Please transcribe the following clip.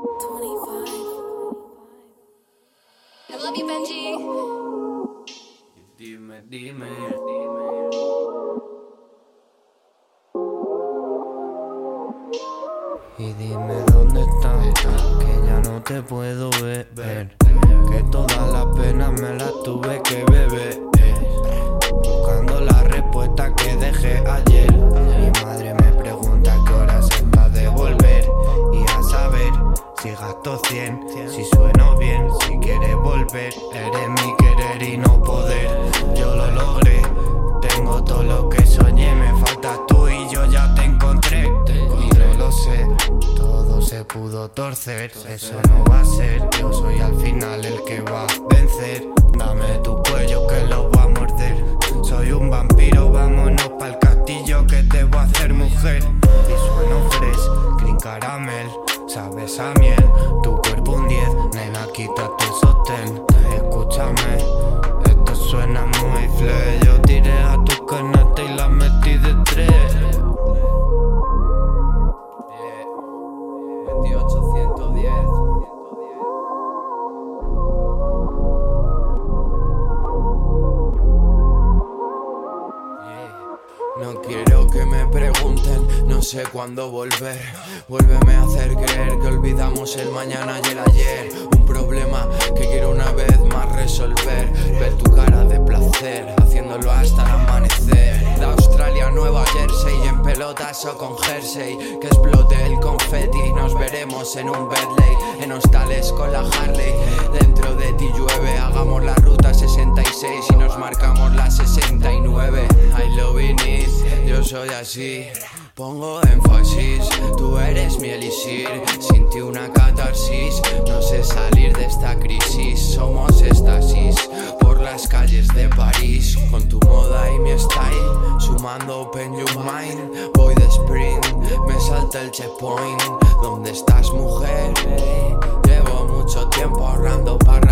I love you, Benji. Dime, dime. Y dime dónde estás, que ya no te puedo ver. Que todas las penas me las tuve que beber. Buscando la respuesta que dejé ayer. Si gasto 100, si sueno bien, si quieres volver. Eres mi querer y no poder. Yo lo logré, tengo todo lo que soñé. Me faltas tú y yo ya te encontré. Y no lo sé, todo se pudo torcer. Eso no va a ser, yo soy al final el que va a vencer. Sabes a miel. Tu cuerpo un 10, nena, quítate el sostén. No quiero que me pregunten, no sé cuándo volver. Vuélveme a hacer creer que olvidamos el mañana y el ayer. Un problema que quiero una vez más resolver. Ver tu cara de placer, haciéndolo hasta el amanecer. De Australia a Nueva Jersey, en pelotas o con jersey. Que explote el confeti, nos veremos en un Bentley. En hostales con la Harley. Dentro de ti soy así. Pongo énfasis, tú eres mi elixir. Sin ti una catarsis, no sé salir de esta crisis. Somos estasis por las calles de París. Con tu moda y mi style, sumando open your mind. Voy de sprint, me salta el checkpoint. ¿Dónde estás, mujer? Llevo mucho tiempo ahorrando para